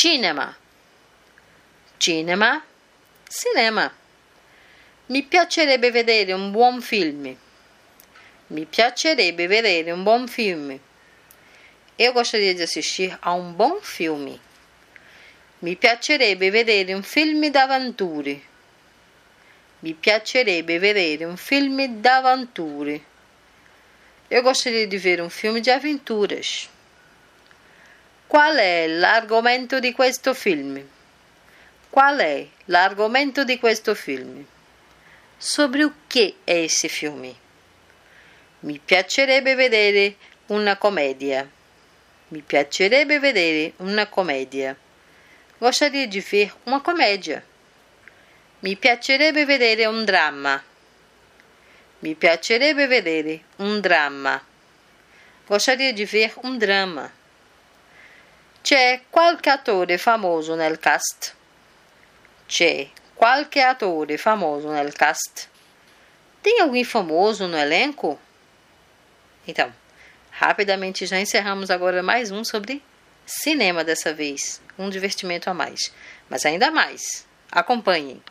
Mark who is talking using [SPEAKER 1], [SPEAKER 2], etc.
[SPEAKER 1] Cinema. Cinema. Cinema. Mi piacerebbe vedere un buon film. Mi piacerebbe vedere un buon film. Eu gostaria de assistir a um bom filme. Mi piacerebbe vedere un film d'avventure. Mi piacerebbe vedere um filme d'avventure. Eu gostaria de ver um filme de aventuras. Qual è l'argomento di questo film? Qual è l'argomento di questo film? Sobre o que è esse filme? Mi piacerebbe vedere una commedia. Mi piacerebbe vedere una commedia. Gostaria de ver uma comédia. Mi piacerebbe vedere un dramma. Mi piacerebbe vedere un dramma. Gostaria de ver um drama. C'è qualche attore famoso nel cast? C'è qualche attore famoso nel cast? Tem alguém famoso no elenco? Então, rapidamente já encerramos agora mais um sobre cinema dessa vez. Um divertimento a mais. Mas ainda mais. Acompanhem.